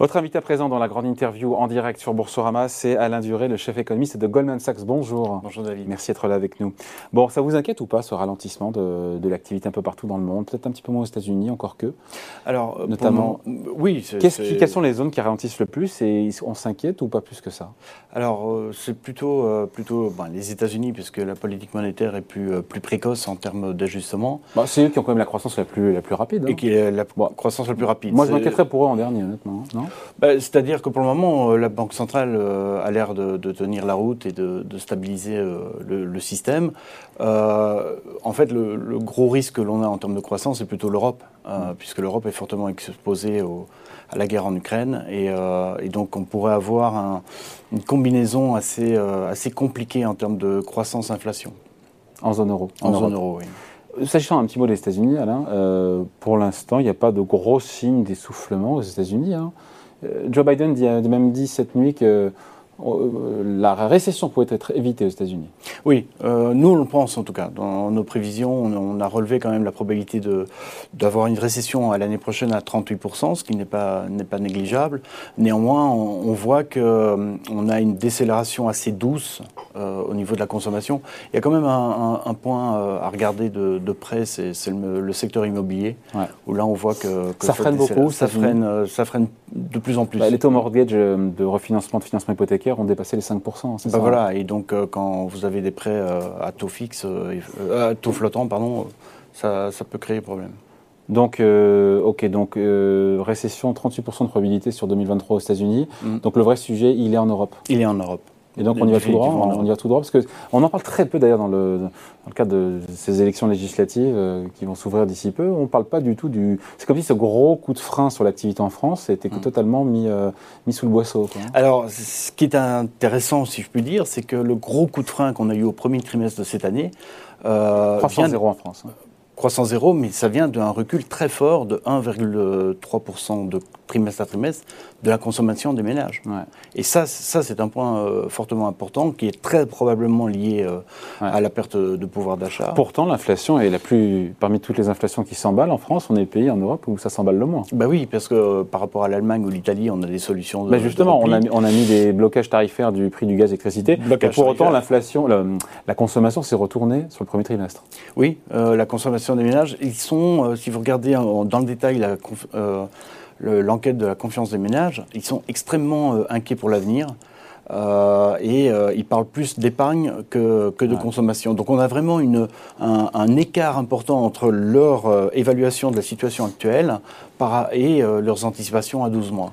Votre invité à présent dans la grande interview en direct sur Boursorama, c'est Alain Duré, le chef économiste de Goldman Sachs. Bonjour. Bonjour David. Merci d'être là avec nous. Bon, ça vous inquiète ou pas ce ralentissement de, l'activité un peu partout dans le monde Peut-être un petit peu moins aux États-Unis encore que? Alors, euh, notamment, oui. quelles sont les zones qui ralentissent le plus et on s'inquiète ou pas plus que ça? Alors, euh, c'est plutôt, euh, plutôt ben, les États-Unis, puisque la politique monétaire est plus, plus précoce en termes d'ajustement. Bah, c'est eux qui ont quand même la croissance la plus, la plus rapide. Et hein. qui est la croissance la plus rapide. Moi, je m'inquiéterais pour eux en dernier, honnêtement. Non? Bah, C'est-à-dire dire que pour le moment, euh, la Banque centrale euh, a l'air de, tenir la route et de, stabiliser euh, le, système. en fait, le, gros risque que l'on a en termes de croissance, c'est plutôt l'Europe, puisque l'Europe est fortement exposée à la guerre en Ukraine. Et, donc, on pourrait avoir une combinaison assez, assez compliquée en termes de croissance-inflation. En zone euro. En, zone euro, oui. Sachant un petit mot des États-Unis, Alain, pour l'instant, il n'y a pas de gros signes d'essoufflement aux États-Unis. Hein. Euh, Joe Biden a même dit cette nuit que euh, la récession pouvait être évitée aux États-Unis. Oui, euh, nous on le pense en tout cas. Dans nos prévisions, on, a relevé quand même la probabilité d'avoir une récession à l'année prochaine à 38%, ce qui n'est pas, pas négligeable. Néanmoins, on, voit qu'on euh, a une décélération assez douce au niveau de la consommation. Il y a quand même un, point à regarder de, près, c'est le, secteur immobilier, où là on voit que, ça freine beaucoup. Ça freine, ça freine de plus en plus. Bah, les taux mortgage de refinancement de financement hypothécaire ont dépassé les 5%. Bah voilà, et donc euh, quand vous avez des prêts euh, à taux fixe, euh, à taux flottant, pardon, ça, ça peut créer problème. Donc, ok, donc récession, 38% de probabilité sur 2023 aux États-Unis. Mm. Donc le vrai sujet, il est en Europe. Il est en Europe. Et donc on y va tout droit, on, y va tout droit, parce qu'on en parle très peu d'ailleurs dans le, dans le cadre de ces élections législatives euh, qui vont s'ouvrir d'ici peu. On ne parle pas du tout du. C'est comme si ce gros coup de frein sur l'activité en France était mm. totalement mis, euh, mis sous le boisseau. Alors, ce qui est intéressant, si je puis dire, c'est que le gros coup de frein qu'on a eu au premier trimestre de cette année. Euh, vient zéro en France. Hein. Croissance zéro, mais ça vient d'un recul très fort de 1,3% de trimestre à trimestre de la consommation des ménages. Et ça, ça c'est un point euh, fortement important qui est très probablement lié euh, à la perte de pouvoir d'achat. Pourtant, l'inflation est la plus. Parmi toutes les inflations qui s'emballent en France, on est le pays en Europe où ça s'emballe le moins. Bah oui, parce que euh, par rapport à l'Allemagne ou l'Italie, on a des solutions. De, bah justement, on a, on a, mis des blocages tarifaires du prix du gaz et l'électricité. Et pour autant, l'inflation, la, consommation s'est retournée sur le premier trimestre. Oui, la consommation des ménages, ils sont, si vous regardez dans le détail la l'enquête de la confiance des ménages, ils sont extrêmement euh, inquiets pour l'avenir. Euh, et euh, ils parlent plus d'épargne que, que, de consommation. Donc on a vraiment une, un, écart important entre leur évaluation de la situation actuelle et leurs anticipations à 12 mois.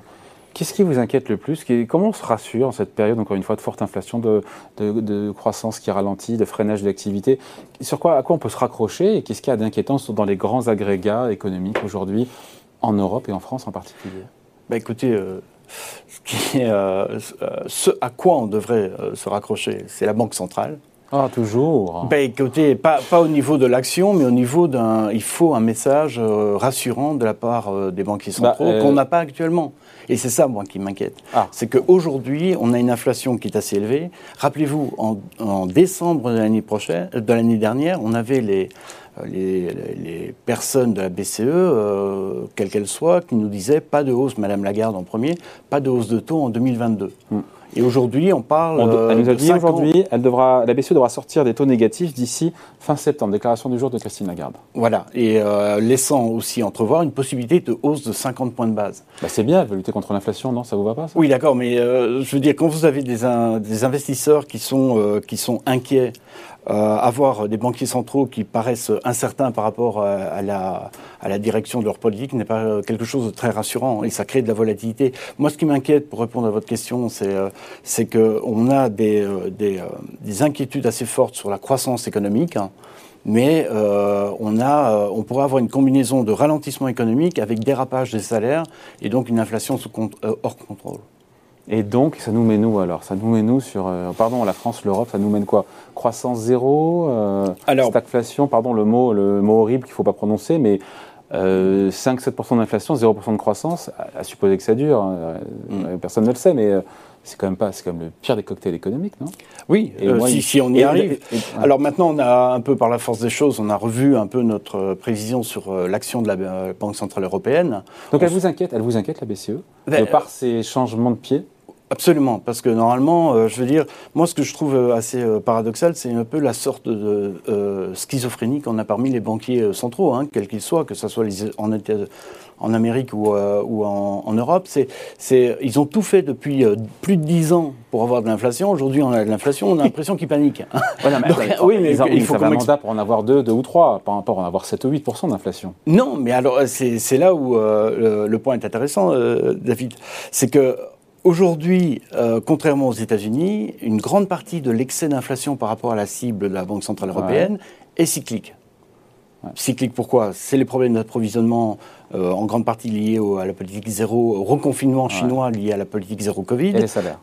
Qu'est-ce qui vous inquiète le plus Comment on se rassure en cette période, encore une fois, de forte inflation, de, de, de croissance qui ralentit, de freinage d'activité Sur quoi, à quoi on peut se raccrocher et qu'est-ce qu'il y a d'inquiétant dans les grands agrégats économiques aujourd'hui en Europe et en France en particulier bah Écoutez, euh, ce, euh, ce, à quoi on devrait euh, se raccrocher, c'est la Banque centrale. Ah, toujours bah, Écoutez, pas, pas, au niveau de l'action, mais au niveau d'un... Il faut un message rassurant de la part des banquiers bah, centraux qu'on n'a pas actuellement. Et c'est ça, moi, qui m'inquiète. Ah. C'est qu'aujourd'hui, on a une inflation qui est assez élevée. Rappelez-vous, en, en décembre de l'année prochaine, de l'année dernière, on avait les, les, personnes de la BCE, euh, quelles qu'elles soient, qui nous disaient pas de hausse, Madame Lagarde en premier, pas de hausse de taux en 2022. Hmm. Et aujourd'hui, on parle. elle nous a dit aujourd'hui, elle devra, la BCE devra sortir des taux négatifs d'ici fin septembre. Déclaration du jour de Christine Lagarde. Voilà, et euh, laissant aussi entrevoir une possibilité de hausse de 50 points de base. Bah c'est bien, elle veut lutter contre l'inflation, non Ça vous va pas ça? Oui, d'accord, mais euh, je veux dire, quand vous avez des, des investisseurs qui sont, qui sont inquiets euh, avoir des banquiers centraux qui paraissent incertains par rapport à, la, à la, direction de leur politique n'est pas quelque chose de très rassurant et ça crée de la volatilité. Moi, ce qui m'inquiète, pour répondre à votre question, c'est euh, qu'on a des, euh, des, des, inquiétudes assez fortes sur la croissance économique. Hein, mais on, pourrait avoir une combinaison de ralentissement économique avec dérapage des salaires et donc une inflation hors contrôle. Et donc, ça nous mène où alors Ça nous mène où sur. Euh, pardon, la France, l'Europe, ça nous mène quoi? Croissance zéro euh, Stagflation, pardon, le mot, le mot horrible qu'il ne faut pas prononcer, mais 5-7% euh, d'inflation, 0% de croissance, à, supposer que ça dure, hein, mm. personne ne le sait, mais c'est quand même pas, c'est comme le pire des cocktails économiques, non? Oui, euh, si, on y arrive. Alors maintenant, on a un peu par la force des choses, on a revu un peu notre prévision sur euh, l'action de la Banque centrale européenne. Donc elle vous inquiète, elle vous inquiète la BCE ben, de par ces changements de pied? Absolument, parce que normalement, euh, je veux dire, moi ce que je trouve euh, assez euh, paradoxal, c'est un peu la sorte de schizophrénie qu'on a parmi les banquiers centraux, hein, quels qu'ils soient, que ce soit en, en Amérique ou, ou en, Europe. C'est, ils ont tout fait depuis plus de dix ans pour avoir de l'inflation. Aujourd'hui, on a de l'inflation, on a l'impression qu'ils paniquent. oui, mais il faut un mandat pour en avoir deux, deux ou trois, pas pour en avoir 7 ou 8 d'inflation. Non, mais alors c'est, là où le, point est intéressant, David. C'est que Aujourd'hui, euh, contrairement aux États-Unis, une grande partie de l'excès d'inflation par rapport à la cible de la Banque Centrale Européenne est cyclique. Cyclique pourquoi? C'est les problèmes d'approvisionnement euh, en grande partie liés à la politique zéro, au reconfinement chinois lié à la politique zéro Covid. Et les salaires.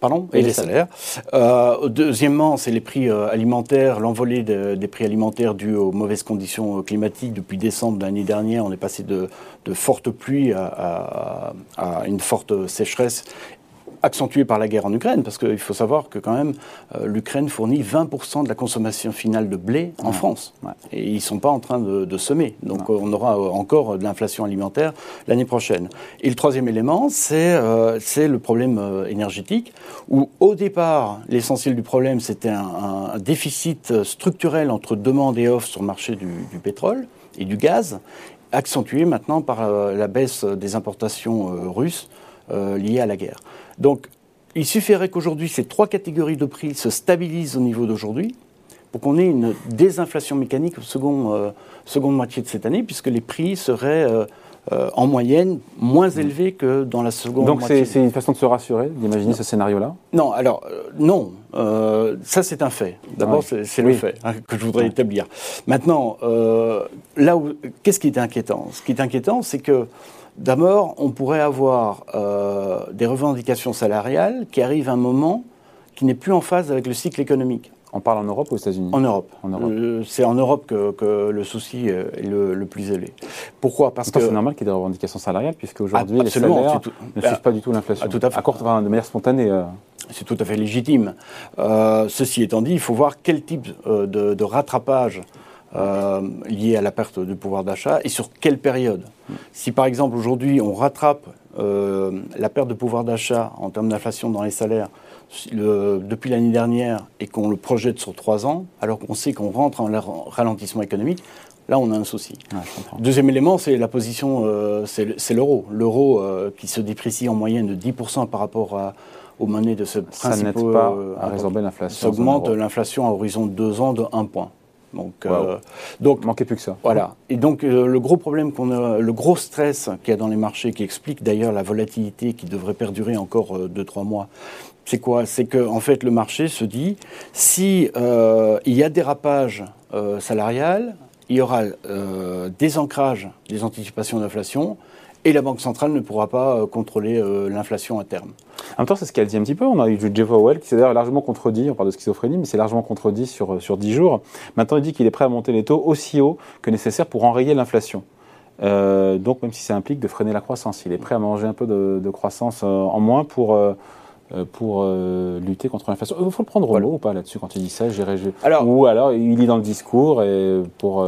Pardon Et, les, salaires. Euh, deuxièmement, c'est les prix euh, alimentaires, l'envolée des prix alimentaires dus aux mauvaises conditions climatiques. Depuis décembre de l'année dernière, on est passé de, fortes pluies à, une forte sécheresse accentué par la guerre en Ukraine, parce qu'il faut savoir que quand même, euh, l'Ukraine fournit 20% de la consommation finale de blé en France. Et ils ne sont pas en train de, semer. Donc on aura euh, encore de l'inflation alimentaire l'année prochaine. Et le troisième élément, c'est euh, le problème énergétique, où au départ, l'essentiel du problème, c'était un, déficit structurel entre demande et offre sur le marché du, du pétrole et du gaz, accentué maintenant par la baisse des importations russes liées à la guerre. Donc, il suffirait qu'aujourd'hui, ces trois catégories de prix se stabilisent au niveau d'aujourd'hui pour qu'on ait une désinflation mécanique au second, euh, seconde moitié de cette année, puisque les prix seraient euh, euh, en moyenne moins mmh. élevés que dans la seconde moitié. Donc c'est une façon de se rassurer, d'imaginer ce scénario-là? Non, alors non, ça c'est un fait. D'abord c'est le fait hein, que je voudrais établir. Maintenant, là où, qu'est-ce qui est inquiétant? Ce qui est inquiétant, c'est que D'abord, on pourrait avoir euh, des revendications salariales qui arrivent à un moment qui n'est plus en phase avec le cycle économique. On parle en Europe ou aux États-Unis? En Europe. Euh, c'est en Europe que, le souci est le, plus élevé. Pourquoi? Parce que c'est normal qu'il y ait des revendications salariales, puisque aujourd'hui ah, les salaires ne suivent pas du tout l'inflation. tout à fait. À de manière spontanée. Euh. C'est tout à fait légitime. ceci étant dit, il faut voir quel type de rattrapage euh, liées à la perte de pouvoir d'achat et sur quelle période. Si par exemple aujourd'hui on rattrape euh, la perte de pouvoir d'achat en termes d'inflation dans les salaires depuis l'année dernière et qu'on le projette sur trois ans, alors qu'on sait qu'on rentre en ralentissement économique, là on a un souci. Deuxième élément, c'est la position, euh, c'est l'euro. L'euro euh, qui se déprécie en moyenne de 10% par rapport à, aux monnaies de ce principe. Ça pas à résorber l'inflation. Ça augmente l'inflation à horizon de deux ans de 1 point. Donc, euh, donc manquait plus que ça. Voilà. Et donc euh, le gros problème qu'on a, le gros stress qu'il y a dans les marchés, qui explique d'ailleurs la volatilité qui devrait perdurer encore 2 euh, trois mois, c'est quoi? C'est que en fait le marché se dit si il y a dérapage salarial, il y aura des ancrages, des anticipations d'inflation et la Banque centrale ne pourra pas euh, contrôler euh, l'inflation à terme. En même temps, c'est ce qu'elle dit un petit peu. On a eu Jeff Powell qui s'est d'ailleurs largement contredit, on parle de schizophrénie, mais c'est largement contredit sur, euh, sur 10 jours. Maintenant, il dit qu'il est prêt à monter les taux aussi haut que nécessaire pour enrayer l'inflation. donc, même si ça implique de freiner la croissance, il est prêt à manger un peu de, croissance en moins pour, pour lutter contre l'inflation. Il faut le prendre au mot ou pas là-dessus quand il dit ça alors, Ou alors il lit dans le discours et pour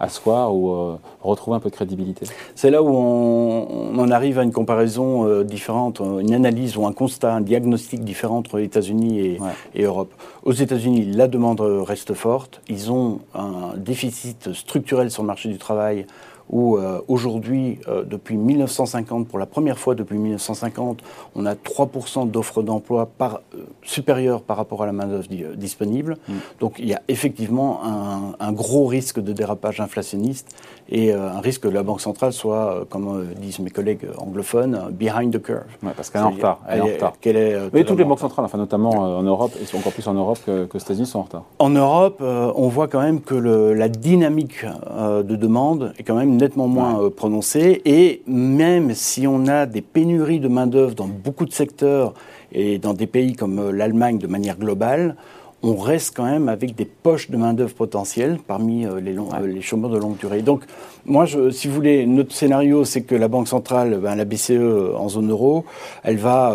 asseoir ou euh, retrouver un peu de crédibilité. C'est là où on, en arrive à une comparaison euh, différente, une analyse ou un constat, un diagnostic différent entre États-Unis et, et, Europe. Aux États-Unis, la demande reste forte. Ils ont un déficit structurel sur le marché du travail où euh, aujourd'hui, euh, depuis 1950, pour la première fois depuis 1950, on a 3% d'offres d'emploi par, euh, supérieures par rapport à la main-d'œuvre disponible. Mm. Donc il y a effectivement un, un, gros risque de dérapage inflationniste et un risque que la Banque centrale soit, comme disent mes collègues anglophones, behind the curve. Ouais, parce qu'elle est en retard. Elle, est en retard. est, Mais toutes les banques centrales, enfin, notamment en Europe, et encore plus en Europe que, que aux États-Unis, sont en retard. En Europe, on voit quand même que le, la dynamique de demande est quand même nettement moins euh, prononcée. Et même si on a des pénuries de main-d'œuvre dans beaucoup de secteurs et dans des pays comme euh, l'Allemagne de manière globale, on reste quand même avec des poches de main-d'œuvre potentielles parmi euh, les, longs, les, chômeurs de longue durée. Donc, moi, je, si vous voulez, notre scénario, c'est que la Banque centrale, ben, la BCE en zone euro, elle va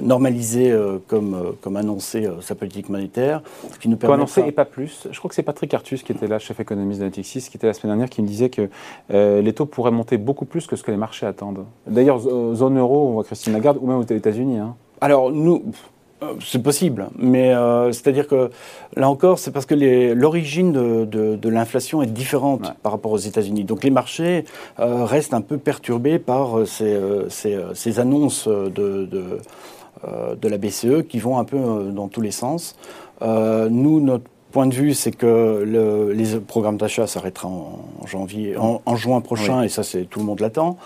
normaliser, comme, comme annoncé, sa politique monétaire. Ce qui nous permet annoncer et pas plus. Je crois que c'est Patrick Artus qui était là, chef économiste de Natixis, qui était la semaine dernière, qui me disait que les taux pourraient monter beaucoup plus que ce que les marchés attendent. D'ailleurs, zone euro, on voit Christine Lagarde, ou même aux États-Unis. Hein. Alors, nous, euh, c'est possible, mais euh, c'est-à-dire que là encore, c'est parce que l'origine de, l'inflation est différente par rapport aux États-Unis. Donc les marchés euh, restent un peu perturbés par ces, ces, annonces de, de, la BCE qui vont un peu dans tous les sens. nous, notre point de vue, c'est que le, les programmes d'achat s'arrêteront en, janvier, en, juin prochain, et ça, c'est tout le monde l'attend.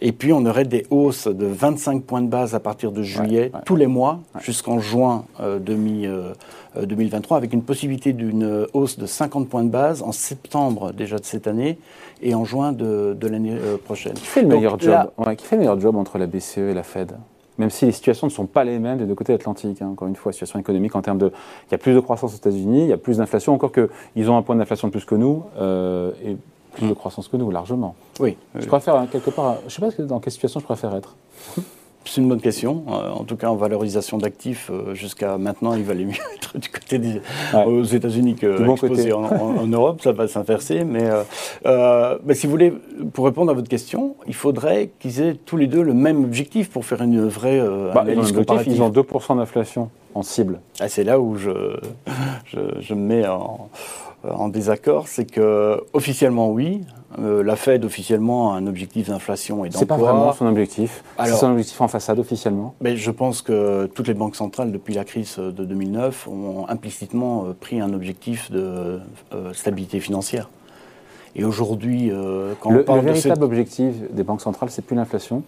Et puis, on aurait des hausses de 25 points de base à partir de juillet, tous les mois, jusqu'en juin 2023, euh, euh, avec une possibilité d'une hausse de 50 points de base en septembre déjà de cette année et en juin de, l'année euh, prochaine. Qui fait, le meilleur job, qui fait le meilleur job entre la BCE et la Fed? Même si les situations ne sont pas les mêmes des deux côtés de l'Atlantique. Hein. Encore une fois, situation économique en termes de... Il y a plus de croissance aux États-Unis, il y a plus d'inflation, encore qu'ils ont un point d'inflation de plus que nous, euh, et plus de croissance que nous, largement. Oui. Je préfère, hein, quelque part... Je ne sais pas dans quelle situation je préfère être. C'est une bonne question. Euh, en tout cas, en valorisation d'actifs, euh, jusqu'à maintenant, il valait mieux être du côté des aux États-Unis que en, en, Europe. Ça va s'inverser. Mais euh, bah, si vous voulez, pour répondre à votre question, il faudrait qu'ils aient tous les deux le même objectif pour faire une vraie bah, analyse comparative. Ils ont 2% d'inflation en cible. Ah, c'est là où je, je, je me mets en, en désaccord. C'est que officiellement, oui. Euh, la Fed officiellement a un objectif d'inflation et d'emploi. C'est pas vraiment son objectif. C'est son objectif en façade officiellement. Mais je pense que toutes les banques centrales depuis la crise de 2009 ont implicitement euh, pris un objectif de euh, stabilité financière. Et aujourd'hui, quand le, on parle le véritable objectif des banques centrales, c'est plus l'inflation,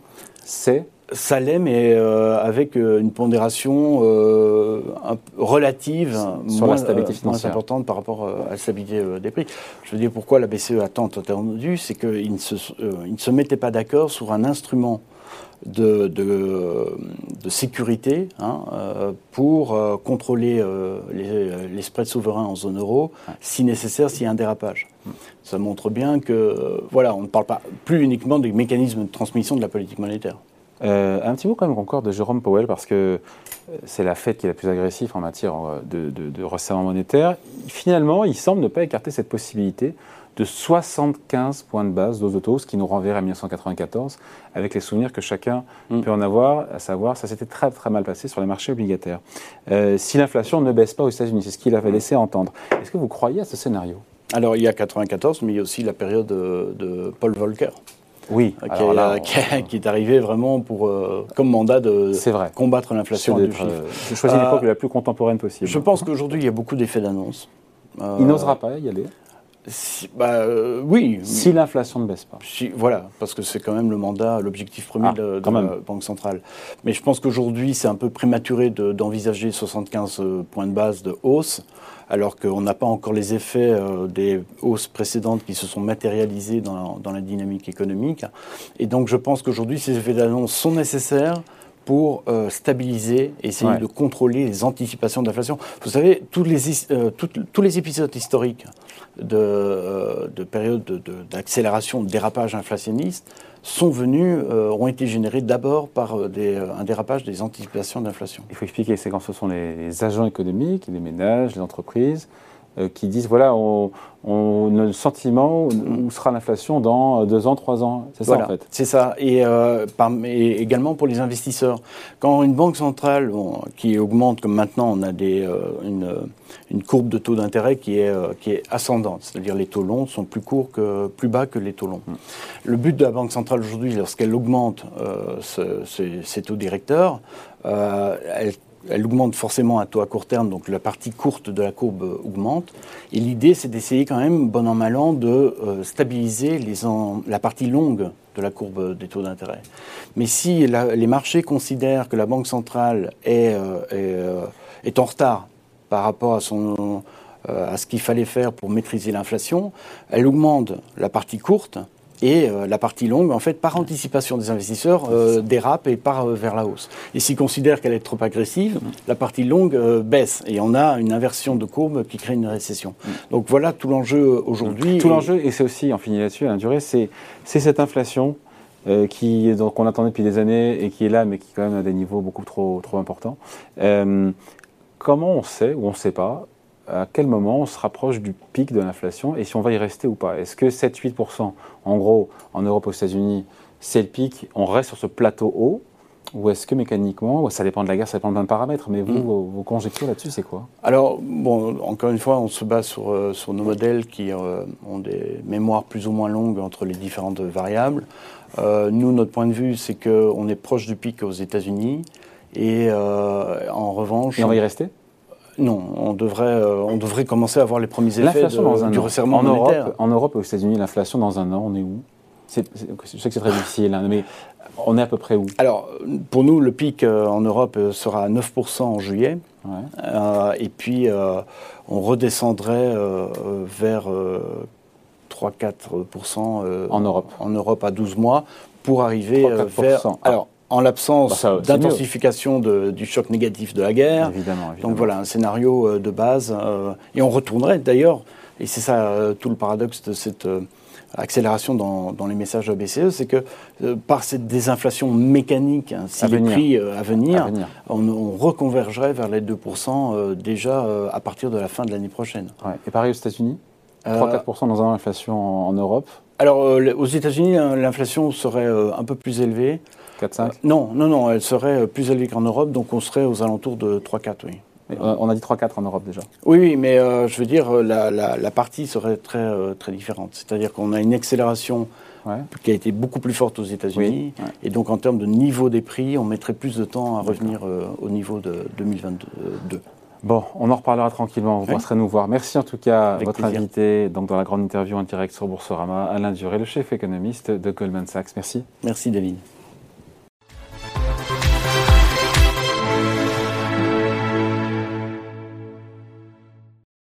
c'est ça l'est, mais euh, avec euh, une pondération euh, relative Sur moins, la stabilité financière. importante par rapport à la stabilité des prix. Je veux dire pourquoi la BCE a tant attendu, c'est qu'ils ne, se, ne se mettaient pas d'accord sur un instrument de, de, sécurité hein, pour contrôler les, les, spreads souverains en zone euro, si nécessaire, s'il y a un dérapage. Ça montre bien que, voilà, on ne parle pas plus uniquement des mécanismes de transmission de la politique monétaire. Euh, un petit mot quand même encore de Jérôme Powell, parce que euh, c'est la Fed qui est la plus agressive en matière euh, de, de, resserrement monétaire. Finalement, il semble ne pas écarter cette possibilité de 75 points de base d'Ozoto, ce qui nous renverrait à 1994, avec les souvenirs que chacun mm. peut en avoir, à savoir, ça s'était très très mal passé sur les marchés obligataires. si l'inflation ne baisse pas aux États-Unis, c'est ce qu'il avait laissé entendre. Est-ce que vous croyez à ce scénario? Alors, il y a 94, mais il y a aussi la période de Paul Volcker. Oui, qui, est, arrivé vraiment pour, euh, comme mandat de combattre l'inflation. Euh, je choisis l'époque la plus contemporaine possible. Je pense qu'aujourd'hui, il y a beaucoup d'effets d'annonce. il n'osera pas y aller bah, oui. Si l'inflation ne baisse pas. voilà, parce que c'est quand même le mandat, l'objectif premier ah, de, la Banque centrale. Mais je pense qu'aujourd'hui, c'est un peu prématuré d'envisager 75 points de base de hausse alors qu'on n'a pas encore les effets euh, des hausses précédentes qui se sont matérialisées dans, la dynamique économique. Et donc je pense qu'aujourd'hui, ces effets d'annonce sont nécessaires pour euh, stabiliser, essayer de contrôler les anticipations d'inflation. Vous savez, tous les, euh, tous les épisodes historiques de, de période d'accélération, de, de, dérapage inflationniste sont venus, euh, ont été générés d'abord par euh, des, euh, un dérapage des anticipations d'inflation. Il faut expliquer, c'est quand ce sont les, agents économiques, les ménages, les entreprises, qui disent voilà, on, on a le sentiment où sera l'inflation dans deux ans, trois ans. C'est ça en fait. C'est ça. Et, également pour les investisseurs. Quand une banque centrale qui augmente, comme maintenant on a des, une, une courbe de taux d'intérêt qui est, euh, qui est ascendante, c'est-à-dire les taux longs sont plus courts que plus bas que les taux longs. Mm. Le but de la Banque centrale aujourd'hui, lorsqu'elle augmente euh, ces, taux directeurs, euh, elle elle augmente forcément un taux à court terme, donc la partie courte de la courbe augmente. Et l'idée, c'est d'essayer quand même, bon an mal an, de stabiliser les la partie longue de la courbe des taux d'intérêt. Mais si les marchés considèrent que la Banque centrale est, est en retard par rapport à, son, euh, à ce qu'il fallait faire pour maîtriser l'inflation, elle augmente la partie courte Et euh, la partie longue, en fait, par anticipation des investisseurs, euh, dérape et part euh, vers la hausse. Et s'ils considèrent qu'elle est trop agressive, la partie longue baisse. Et on a une inversion de courbe qui crée une récession. Donc voilà tout l'enjeu aujourd'hui. Tout l'enjeu, et c'est aussi, en finit là-dessus, Alain Durée, c'est cette inflation qu'on attendait depuis des années et qui est là, mais qui quand même à des niveaux beaucoup trop, trop importants. comment on sait, ou on ne sait pas, à quel moment on se rapproche du pic de l'inflation et si on va y rester ou pas. Est-ce que 7-8%, en gros, en Europe, aux États-Unis, c'est le pic, on reste sur ce plateau haut ou est-ce que mécaniquement, ça dépend de la guerre, ça dépend de plein de paramètres, mais vous, mm. vos, conjectures là-dessus, c'est quoi? Alors, bon, encore une fois, on se base sur, euh, sur nos modèles qui euh, ont des mémoires plus ou moins longues entre les différentes variables. Euh, nous, notre point de vue, c'est qu'on est proche du pic aux États-Unis, et en revanche... Et on va y rester? Non, on devrait, euh, on devrait commencer à voir les premiers effets de, dans un du resserrement en Europe, en Europe et aux États-Unis, l'inflation dans un an, on est où? Je sais que c'est très difficile, hein, mais on est à peu près où? Alors, pour nous, le pic euh, en Europe euh, sera à 9% en juillet. et puis, on redescendrait vers 3-4% en Europe. En Europe à 12 mois pour arriver vers. Alors, en l'absence bah, d'intensification du choc négatif de la guerre. Évidemment, Donc voilà, un scénario euh, de base. Euh, et on retournerait d'ailleurs, et c'est ça euh, tout le paradoxe de cette accélération dans, les messages de la BCE, c'est que par cette désinflation mécanique, hein, si les prix à venir, On, reconvergerait vers les 2% déjà à partir de la fin de l'année prochaine. Et pareil aux États-Unis 3-4% dans un an d'inflation en, Europe alors, aux États-Unis, hein, l'inflation serait un peu plus élevée. 4-5 euh, Non, non, non, elle serait euh, plus élevée qu'en Europe, donc on serait aux alentours de 3-4, oui. on a dit 3-4 en Europe déjà. Oui, oui mais euh, je veux dire, la, partie serait très, très différente. C'est-à-dire qu'on a une accélération qui a été beaucoup plus forte aux États-Unis. Et donc, en termes de niveau des prix, on mettrait plus de temps à revenir au niveau de 2022. Bon, on en reparlera tranquillement, vous passerez nous voir. Merci en tout cas à votre invité donc dans la grande interview en direct sur Boursorama, Alain Duré, le chef économiste de Goldman Sachs. Merci. Merci David.